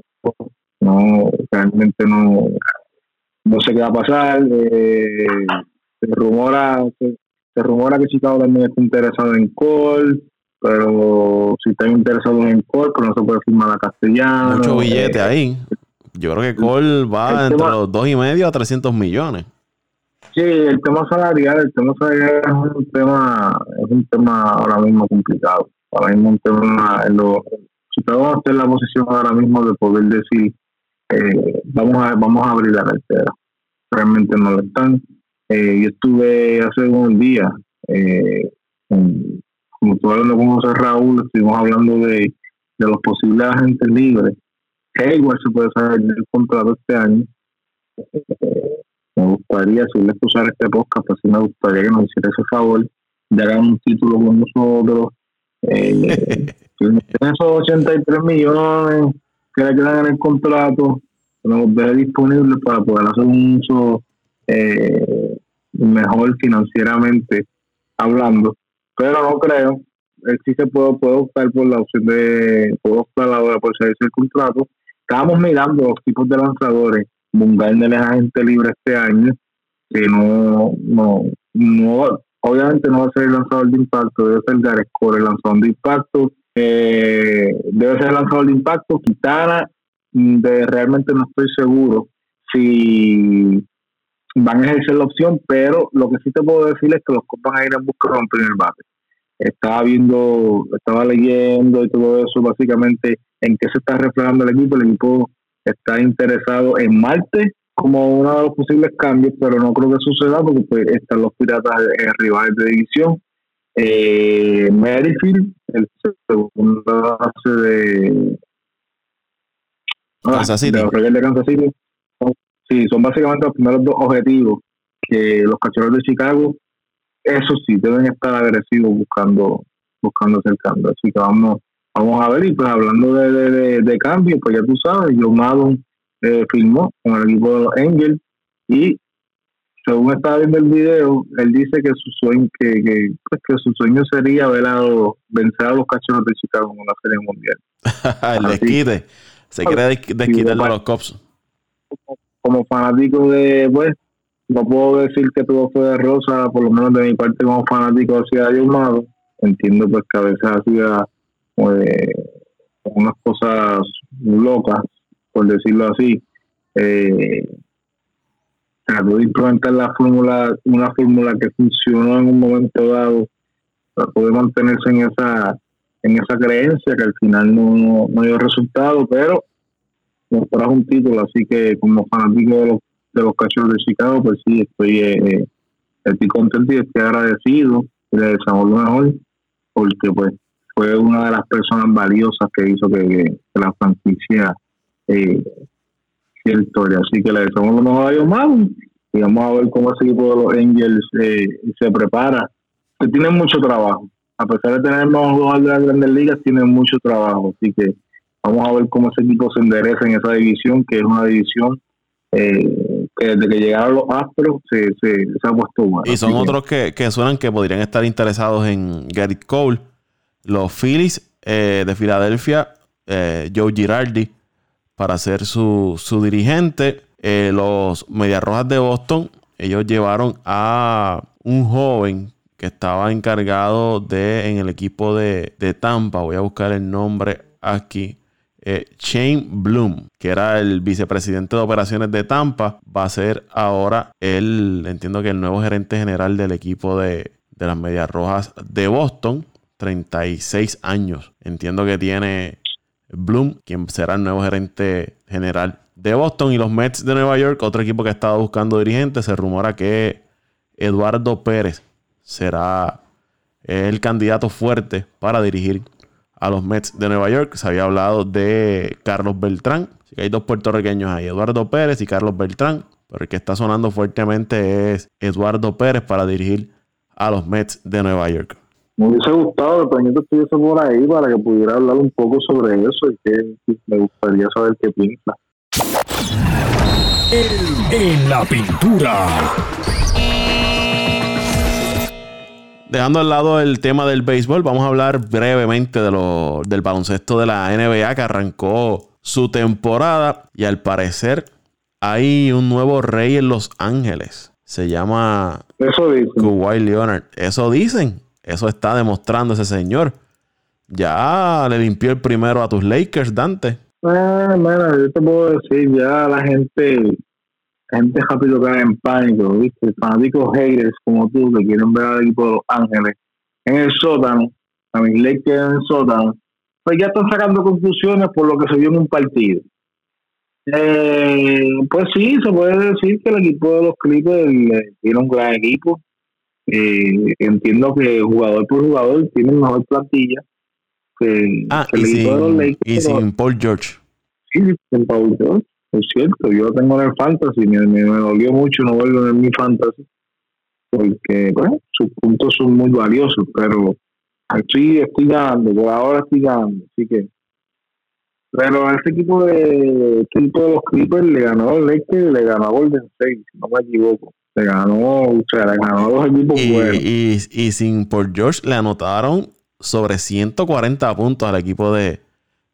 C: No, realmente no, no sé qué va a pasar. Eh, se rumora se, rumora que Chicago también está interesado en Cole. pero si están interesados en Cole, pero no se puede firmar a castellano.
B: Mucho billete ahí. Yo creo que Cole va entre los dos y medio a 300 millones.
C: Sí, el tema salarial, el tema salarial es un tema, es un tema ahora mismo complicado. Ahora mismo un tema, lo, si podemos hacer la posición ahora mismo de poder decir, eh, vamos a vamos a abrir la cartera. Realmente no lo están. Eh, yo estuve hace unos días, eh, como estuve hablando con José Raúl, estuvimos hablando de, de los posibles agentes libres. Que igual se puede saber del contrato este año. Eh, me gustaría, si les usar este podcast, pues sí me gustaría que nos hiciera ese favor de hagan un título con nosotros. Eh, esos 83 millones que le quedan en el contrato, que nos deje disponible para poder hacer un uso eh, mejor financieramente hablando. Pero no creo. Eh, sí se puede, puede optar por la opción de, puedo optar ahora por servicio el contrato. Estábamos mirando los tipos de lanzadores Bungarner es agente libre este año, que no, no, no, obviamente no va a ser el lanzador de impacto, debe ser Garescore el lanzador de impacto, eh, debe ser el lanzador de impacto, Quitana, mm, de, realmente no estoy seguro si van a ejercer la opción, pero lo que sí te puedo decir es que los copas van a ir en busca de un primer bate. Estaba viendo, estaba leyendo y todo eso, básicamente en qué se está reflejando el equipo. El equipo está interesado en Marte como uno de los posibles cambios, pero no creo que suceda porque pues, están los piratas en rivales de división. Eh, Merrifield, el segundo base de,
B: ah, Kansas City.
C: de de Kansas City. Sí, son básicamente los primeros dos objetivos que los cachorros de Chicago, eso sí, deben estar agresivos buscando buscando hacer cambio. Así que vamos vamos a ver, y pues hablando de, de, cambio, pues ya tú sabes, John Madden eh, filmó con el equipo de los Angels y según estaba viendo el video, él dice que su sueño, que, que, pues, que su sueño sería ver a vencer a los cachorros de Chicago en una serie mundial.
B: el desquite. Se quiere desquitar de los Cops.
C: Como fanático de, pues, no puedo decir que todo fue de rosa, por lo menos de mi parte como fanático hacia John Madden. Entiendo pues que a veces hacía eh, unas cosas locas, por decirlo así. Eh, trató de implementar la fórmula, una fórmula que funcionó en un momento dado para poder mantenerse en esa en esa creencia que al final no, dio resultado, pero nos trajo un título, así que como fanático de los, de los cachorros de Chicago, pues sí, estoy, eh, estoy contento y estoy agradecido y le deseamos lo mejor, porque pues fue una de las personas valiosas que hizo que, la franquicia eh, historia. Así que le deseamos lo mejor a más y vamos a ver cómo ese equipo de los Angels eh, se prepara. Que tienen mucho trabajo. A pesar de tener más jugadores de las grandes ligas, tienen mucho trabajo. Así que vamos a ver cómo ese equipo se endereza en esa división, que es una división eh, que desde que llegaron los Astros se, se, ha puesto
B: Y son otros que, que suenan que podrían estar interesados en Garrett Cole los Phillies eh, de Filadelfia, eh, Joe Girardi, para ser su, dirigente. Eh, los Medias Rojas de Boston, ellos llevaron a un joven que estaba encargado de en el equipo de, Tampa. Voy a buscar el nombre aquí. Shane Bloom, que era el vicepresidente de operaciones de Tampa, va a ser ahora el, entiendo que el nuevo gerente general del equipo de, de las Medias Rojas de Boston. 36 años. Entiendo que tiene Bloom, quien será el nuevo gerente general de Boston. Y los Mets de Nueva York, otro equipo que ha estado buscando dirigentes. Se rumora que Eduardo Pérez será el candidato fuerte para dirigir a los Mets de Nueva York. Se había hablado de Carlos Beltrán. Así que hay dos puertorriqueños ahí, Eduardo Pérez y Carlos Beltrán. Pero el que está sonando fuertemente es Eduardo Pérez para dirigir a los Mets de Nueva York.
C: Me hubiese gustado que Toñito estuviese por ahí para que pudiera hablar un poco sobre eso y que me gustaría saber qué piensa.
A: En la pintura.
B: Dejando al lado el tema del béisbol, vamos a hablar brevemente de lo, del baloncesto de la NBA que arrancó su temporada y al parecer hay un nuevo rey en Los Ángeles. Se llama
C: Eso dicen.
B: Kawhi Leonard. Eso dicen. Eso está demostrando ese señor. Ya le limpió el primero a tus Lakers, Dante.
C: Ah, bueno, yo te puedo decir, ya la gente, gente rápido cae en pánico, ¿viste? Fanáticos haters como tú que quieren ver al equipo de Los Ángeles en el sótano, a mis Lakers en el sótano, pues ya están sacando conclusiones por lo que se vio en un partido. Eh, pues sí, se puede decir que el equipo de los Clippers eh, tiene un gran equipo. Eh, entiendo que jugador por jugador tiene mejor plantilla que,
B: Ah,
C: que
B: y
C: el equipo de los
B: sin,
C: Lakers.
B: y
C: pero-
B: sin Paul George.
C: Sí, en Paul George, es cierto, yo lo tengo en el fantasy, me, me, me dolió mucho no verlo en mi fantasy, porque bueno, sus puntos son muy valiosos, pero aquí estoy ganando, por ahora estoy ganando, así que pero a este equipo de este equipo de los Clippers le ganó a Lakers, le ganó a Golden State, si no me equivoco, le ganó, o sea, le ganó a dos equipos
B: Y,
C: buenos.
B: y, y sin Paul George le anotaron sobre 140 puntos al equipo de,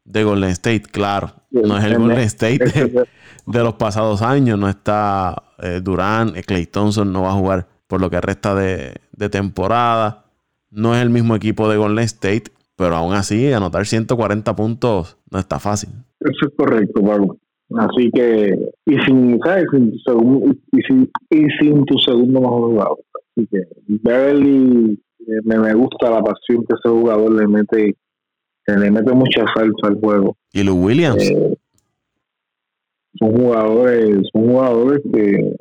B: de Golden State. Claro, no es el Golden State de, de los pasados años. No está eh, Durán, Clay Thompson no va a jugar por lo que resta de, de temporada. No es el mismo equipo de Golden State, pero aún así anotar 140 puntos no está fácil.
C: Eso es correcto, Pablo. Así que, y sin, ¿sabes? Sin tu segundo, y, sin, y sin tu segundo mejor jugador. Así que, Beverly, eh, me, me gusta la pasión que ese jugador le mete, le mete mucha salsa al juego.
B: Y Lou Williams,
C: Eh, son jugadores, son jugadores que,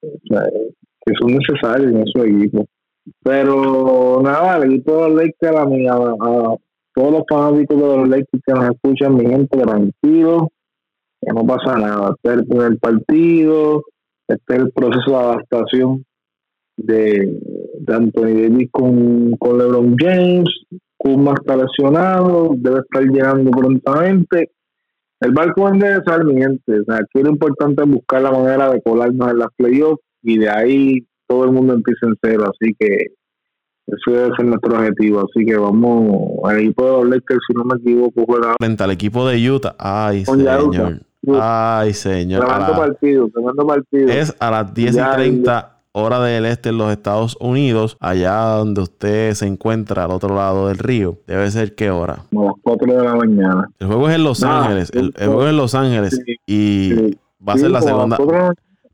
C: que son necesarios en su equipo. Pero nada, el equipo de los Lakers, a, a, a todos los fanáticos de los Lakers que nos escuchan, mi gente, tranquilo, que no pasa nada. Este es el primer partido, este es el proceso de adaptación de, de Anthony Davis con, con LeBron James. Kuzma está lesionado, debe estar llegando prontamente. El barco vende de sal, mi gente. O sea, aquí lo importante es buscar la manera de colarnos en las playoffs y de ahí todo el mundo empieza en cero. Así que eso debe ser nuestro objetivo. Así que vamos, el equipo de los Lakers, si no me equivoco, juega
B: frente al equipo de Utah. Ay,
C: Con Utah.
B: señor. Ay, señor.
C: Tremendo
B: la-
C: partido, tremendo partido.
B: es a las 10 y
C: Ya,
B: 30 hora del este en los Estados Unidos, allá donde usted se encuentra al otro lado del río. Debe ser qué hora.
C: A las 4 de la mañana.
B: El juego es en Los Ángeles. El, juego es en Los Ángeles
C: Sí,
B: y
C: sí.
B: va a ser
C: Sí,
B: la segunda.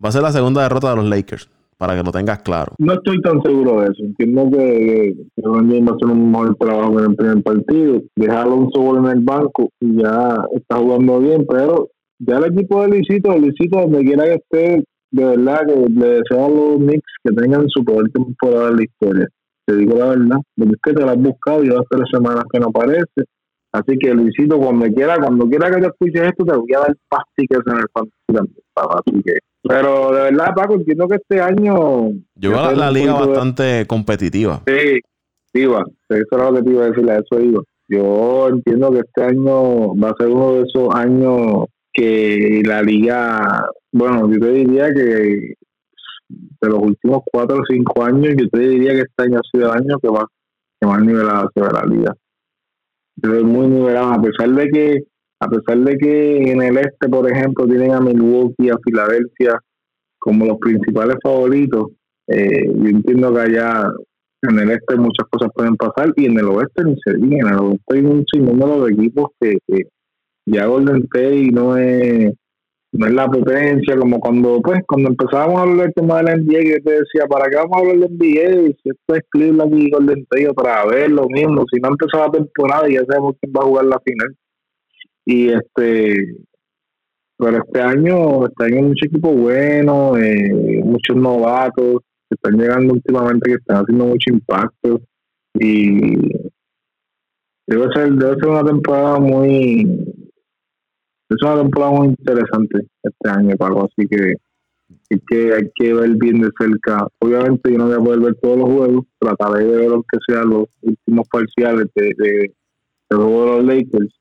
B: Va a ser la segunda derrota de los Lakers, para que lo tengas claro.
C: No estoy tan seguro de eso. Entiendo que, que James va a hacer un mejor trabajo en el primer partido. Deja a Alonso Ball en el banco y ya está jugando bien, pero ya el equipo de Luisito, Luisito, donde quiera que esté, de verdad que le deseo a los Knicks que tengan su peor temporada en la historia. Te digo la verdad, porque es que te la has buscado y llevas tres semanas que no aparece. Así que Luisito, cuando quiera, cuando quiera que te escuches esto, te voy a dar pastiques en el fantasy. Así que, pero de verdad, Paco, entiendo que este año
B: Yo veo la, la liga
C: de-
B: bastante competitiva.
C: Sí, iba. Eso era lo que te iba a decir, a eso iba. Yo entiendo que este año va a ser uno de esos años que la liga, bueno, yo te diría que de los últimos cuatro o cinco años, yo te diría que este año ha sido el año que más, que más nivelada se ve la liga. Se ve muy nivelada, a pesar de que, a pesar de que en el este, por ejemplo, tienen a Milwaukee, a Filadelfia como los principales favoritos, eh, yo entiendo que allá en el este muchas cosas pueden pasar y en el oeste ni se diga. En el oeste hay un sinnúmero de equipos que, que ya Golden State no es no es la potencia como cuando pues cuando empezábamos a hablar del tema de la NBA que te decía para qué vamos a hablar de NBA si esto es Cleveland y Golden State otra vez lo mismo. Si no ha empezado la temporada y ya sabemos quién va a jugar la final. Y este pero este año este año hay mucho equipo bueno eh, muchos novatos que están llegando últimamente que están haciendo mucho impacto. Y debe ser debe ser una temporada muy es una temporada muy interesante este año Paco así que hay que que ver bien de cerca. Obviamente yo no voy a poder ver todos los juegos trataré de ver aunque sea los últimos parciales de, de, de los Lakers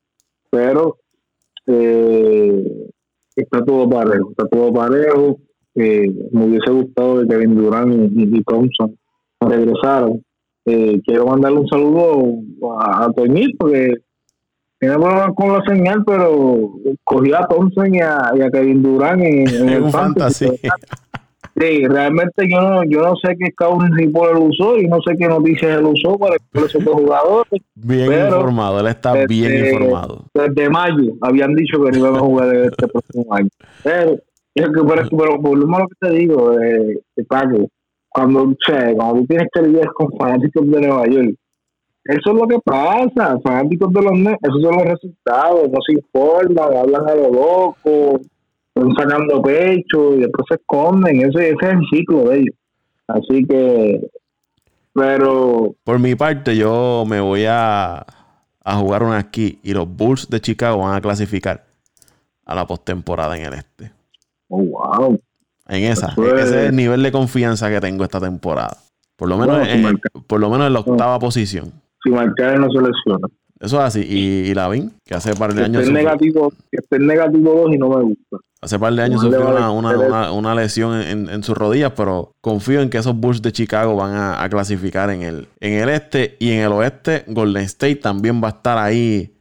C: pero eh, está todo parejo está todo parejo. Eh, me hubiese gustado de Kevin Durant y, y, Thompson regresaron. Eh, quiero mandarle un saludo a, a Toñito que tiene problemas con la señal pero cogió a Thompson y a, y a Kevin Durant en, en el
B: un fantasy.
C: Sí, realmente yo no, yo no sé qué Scouting Report él usó y no sé qué noticias él usó para esos dos jugadores.
B: Bien
C: Pero,
B: informado, él está bien
C: este,
B: informado.
C: Desde mayo habían dicho que no iban a jugar este próximo año. Pero, que, pero, pero por lo menos que te digo, eh, Paco, cuando, o sea, cuando tú tienes que lidiar con fanáticos de Nueva York, eso es lo que pasa, fanáticos de los Nets, esos son los resultados, no se informan, hablan a lo loco, están sacando pecho y después se esconden, ese, ese es el ciclo de ellos. Así que, pero
B: Por mi parte, yo me voy a, a jugar una aquí y los Bulls de Chicago van a clasificar a la postemporada en el este.
C: Oh, wow.
B: En esa.
C: Es-
B: Ese es el nivel de confianza que tengo esta temporada. Por lo menos,
C: Bueno,
B: en, por lo menos en la octava posición.
C: Si marcar no se lesiona.
B: Eso es así. Y, y Lavin, que hace par de
C: Que
B: años
C: esté
B: sufrió,
C: negativo, que esté en negativo 2 y no me gusta.
B: hace par de años
C: No
B: sufrió una, una- una- una lesión en, en sus rodillas, pero confío en que esos Bulls de Chicago van a, a clasificar en el, en el este y en el oeste. Golden State también va a estar ahí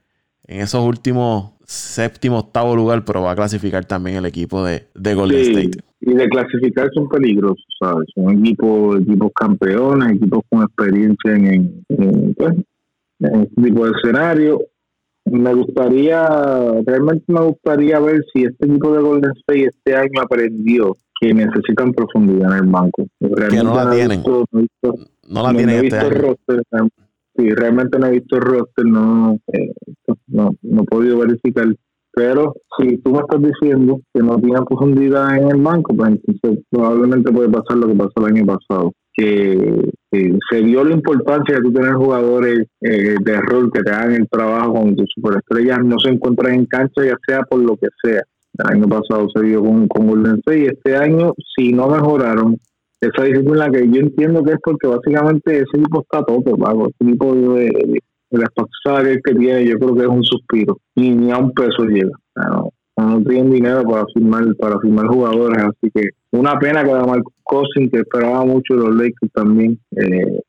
B: en esos últimos séptimo, octavo lugar, pero va a clasificar también el equipo de, de Golden
C: Sí,
B: State.
C: Y de clasificar son peligrosos, ¿sabes? Son equipos, equipos campeones, equipos con experiencia en, en, en, pues, en este tipo de escenario. Me gustaría, realmente me gustaría ver si este equipo de Golden State este año aprendió que necesitan profundidad en el banco. Realmente
B: no la tienen.
C: visto- no he visto-
B: No la
C: no,
B: tienen este año.
C: roster. Sí, realmente no he visto el roster, no, eh, no, no he podido verificar. Pero si tú me estás diciendo que no tiene profundidad en el banco, pues entonces probablemente puede pasar lo que pasó el año pasado. Que, se dio la importancia de tú tener jugadores eh, de rol que te hagan el trabajo cuando tus superestrellas no se encuentran en cancha, ya sea por lo que sea. El año pasado se dio con, con Golden State y este año, si no mejoraron, esa disciplina que yo entiendo que es porque básicamente ese equipo está todo, Paco. Ese equipo de, de, de la espacio que tiene, yo creo que es un suspiro. Y ni a un peso llega. No, no tienen dinero para firmar para firmar jugadores, así que una pena que Marcos Cousins, que esperaba mucho los Lakers también, eh,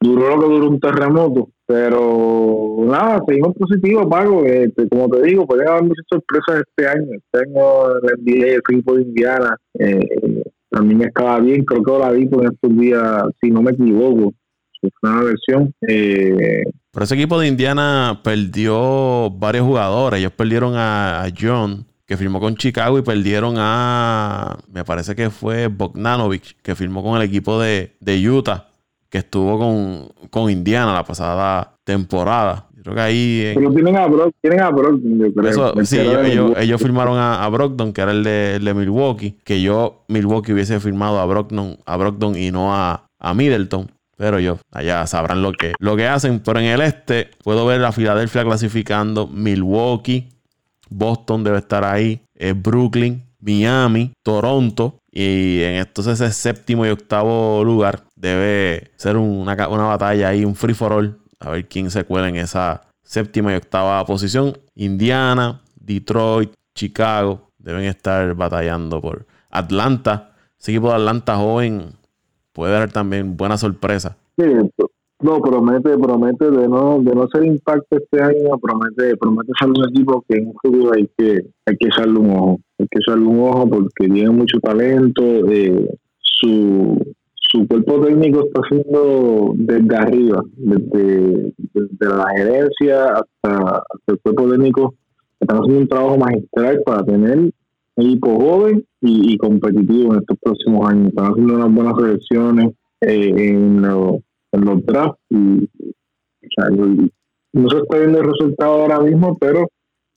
C: duró lo que duró un terremoto, pero nada, seguimos positivos, Paco, eh, como te digo, pueden haber muchas sorpresas este año, este año el NBA, el equipo de Indiana, eh, también estaba bien, creo que la vi en estos días, si no me equivoco, si fue una versión, eh,
B: Pero ese equipo de Indiana perdió varios jugadores. Ellos perdieron a, a John, que firmó con Chicago, y perdieron a. Me parece que fue Bogdanovich, que firmó con el equipo de, de Utah, que estuvo con, con Indiana la pasada temporada. Yo creo que ahí. en-
C: pero tienen a Brock, tienen a Brock, yo creo.
B: eso,
C: el
B: sí, ellos, firmaron a, a Brogdon, que era el de, el de Milwaukee, que yo, Milwaukee, hubiese firmado a Brogdon, a Brogdon y no a, a Middleton. Pero yo, allá sabrán lo que, lo que hacen. Pero en el este, puedo ver a Filadelfia clasificando, Milwaukee, Boston debe estar ahí, Brooklyn, Miami, Toronto. Y en entonces ese séptimo y octavo lugar debe ser una, una batalla ahí, un free for all. A ver quién se cuela en esa séptima y octava posición. Indiana, Detroit, Chicago deben estar batallando por Atlanta. Ese equipo de Atlanta joven puede dar también buena sorpresa.
C: Sí, no, promete, promete de no, de no ser impacto este año, promete, promete ser un equipo que en un futuro hay que, hay que echarle un ojo, hay que echarle un ojo porque tiene mucho talento, eh, su, su cuerpo técnico está haciendo desde arriba, desde, desde la gerencia hasta, hasta el cuerpo técnico, están haciendo un trabajo magistral para tener equipo joven y, y competitivo en estos próximos años. Están haciendo unas buenas selecciones eh, en, los, en los drafts y o sea, el- no se está viendo el resultado ahora mismo, pero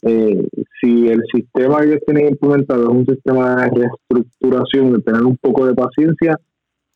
C: eh, si el sistema que ellos tienen implementado es un sistema de reestructuración, de tener un poco de paciencia,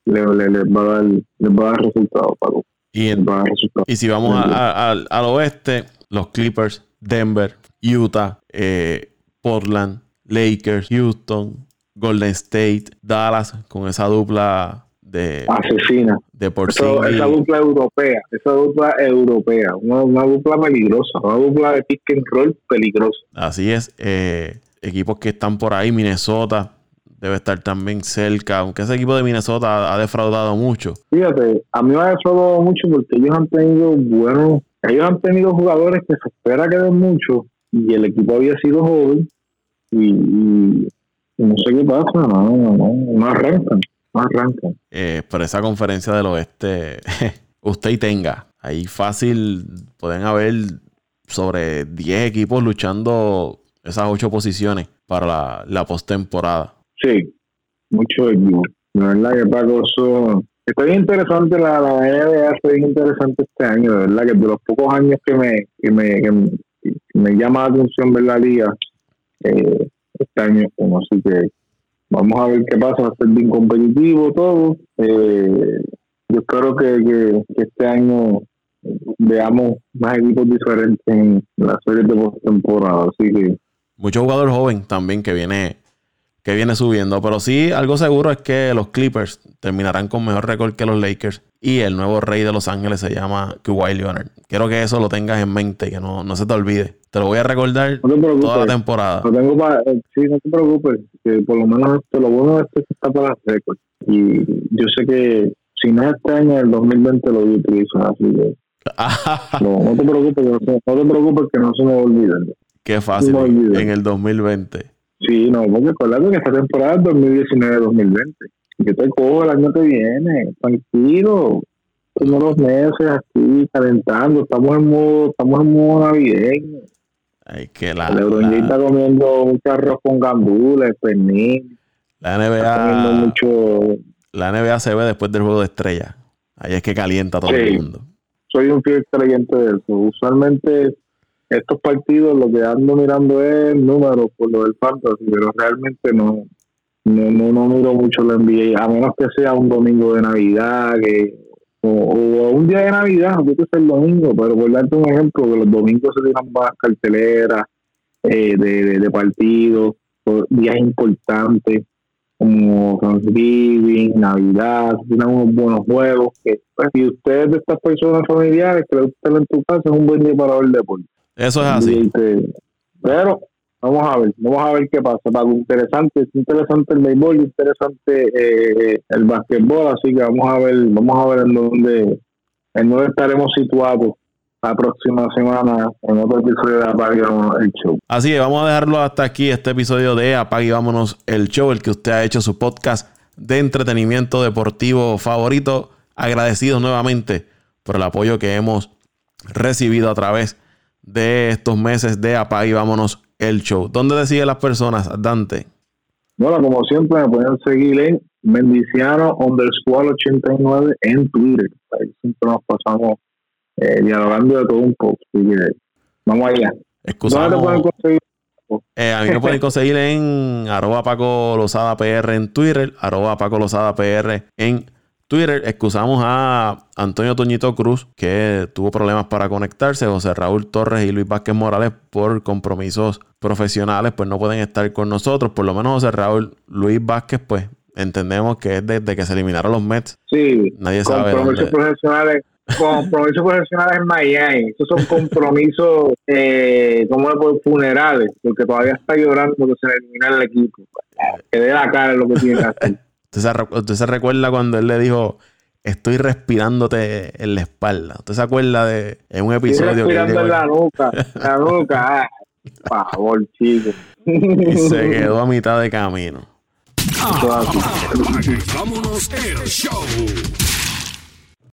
C: le, le- les va a dar, les va a dar resultado, Paco.
B: Y, en-
C: dar resultado.
B: y si vamos a- a- al- al oeste, los Clippers, Denver, Utah, eh, Portland, Lakers, Houston, Golden State, Dallas, con esa dupla de,
C: Asesina.
B: de
C: Eso-
B: Porzingis.
C: esa dupla europea, esa dupla europea, una, una dupla peligrosa, una dupla de pick and roll peligrosa.
B: Así es. eh, equipos que están por ahí, Minnesota debe estar también cerca, aunque ese equipo de Minnesota ha, ha defraudado mucho.
C: Fíjate, a mí me ha defraudado mucho porque ellos han tenido buenos, ellos han tenido jugadores que se espera que den mucho y el equipo había sido joven y, y no sé qué pasa, no, no, no arrancan, no arrancan.
B: Eh, pero esa conferencia del oeste, usted y tenga, ahí fácil pueden haber sobre 10 equipos luchando esas 8 posiciones para la, la postemporada.
C: Sí, mucho equipo. La verdad que Paco, eso está bien interesante la, la NBA, está bien interesante este año, de verdad que de los pocos años que me, que me, que me, llama la atención ver la liga, eh, este año uno, así que vamos a ver qué pasa, va a ser bien competitivo todo. Eh, yo espero que, que, este año veamos más equipos diferentes en la serie de postemporada, así que
B: mucho jugador joven también que viene que viene subiendo. Pero sí, algo seguro es que los Clippers terminarán con mejor récord que los Lakers. Y el nuevo rey de Los Ángeles se llama Kawhi Leonard. Quiero que eso lo tengas en mente, que no, no se te olvide. Te lo voy a recordar toda la temporada.
C: tengo eh, sí, no te preocupes. Que por lo menos esto, lo bueno es que está para los récords. Y yo sé que si no es este año, el 2020 lo voy a utilizar. Así que no, no, te preocupes, no, no, te preocupes que no se me olvide.
B: Qué fácil. En el 2020.
C: Sí, no, porque acuérdate que esta temporada es 2019-2020. Yo te cojo el año que viene, tranquilo. Unos meses así, calentando. Estamos en modo, estamos en modo navideño.
B: Ay, que la.
C: LeBron la... está comiendo mucho arroz con gandules, pernil.
B: La NBA. Mucho... La NBA se ve después del juego de estrella. Ahí es que calienta todo el mundo.
C: Soy un fiel creyente de eso. Usualmente estos partidos lo que ando mirando es el número por lo del fantasy, pero realmente no, no, no, miro mucho la NBA, a menos que sea un domingo de Navidad que, o, un día de Navidad, no que ser el domingo, pero por darte un ejemplo, que los domingos se tiran más carteleras eh, de, de, partidos, días importantes como Thanksgiving, Navidad, tienen unos buenos juegos. Que, pues, si ustedes de estas personas familiares que gusta en tu casa, es un buen día para ver deporte.
B: Eso es así.
C: Pero vamos a ver, vamos a ver qué pasa. Paco, interesante, es interesante el béisbol, interesante eh, el básquetbol, así que vamos a ver, vamos a ver en dónde, en dónde estaremos situados la próxima semana en otro episodio de Apague Vámonos el Show.
B: Así que vamos a dejarlo hasta aquí, este episodio de Apague Vámonos el Show, el que usted ha hecho su podcast de entretenimiento deportivo favorito. Agradecidos nuevamente por el apoyo que hemos recibido a través de estos meses de Apague y Vámonos el Show. ¿Dónde deciden las personas, Dante?
C: Bueno, como siempre, me pueden seguir en Mendiciano underscore 89 en Twitter. Ahí siempre nos pasamos eh, dialogando de todo un poco. vamos allá.
B: ¿Dónde te pueden conseguir? Eh, a mí me pueden conseguir en arroba Paco Lozada PR en Twitter, arroba Paco Lozada PR en Twitter excusamos a Antonio Toñito Cruz, que tuvo problemas para conectarse. José Raúl Torres y Luis Vázquez Morales, por compromisos profesionales, pues no pueden estar con nosotros. Por lo menos José Raúl, Luis Vázquez, pues entendemos que es desde que se eliminaron los Mets.
C: Sí,
B: nadie sabe.
C: Compromisos profesionales. Compromisos profesionales en Miami. Esos son compromisos, eh, como por funerales, porque todavía está llorando que se elimina el equipo. Que dé la cara lo que tiene que hacer.
B: ¿Usted se, recuerda cuando él le dijo, estoy respirándote en la espalda? ¿Usted se acuerda de en un episodio
C: estoy respirando en la nuca, la nuca, ah, por favor, chico.
B: Y se quedó a mitad de camino.
A: vámonos el show.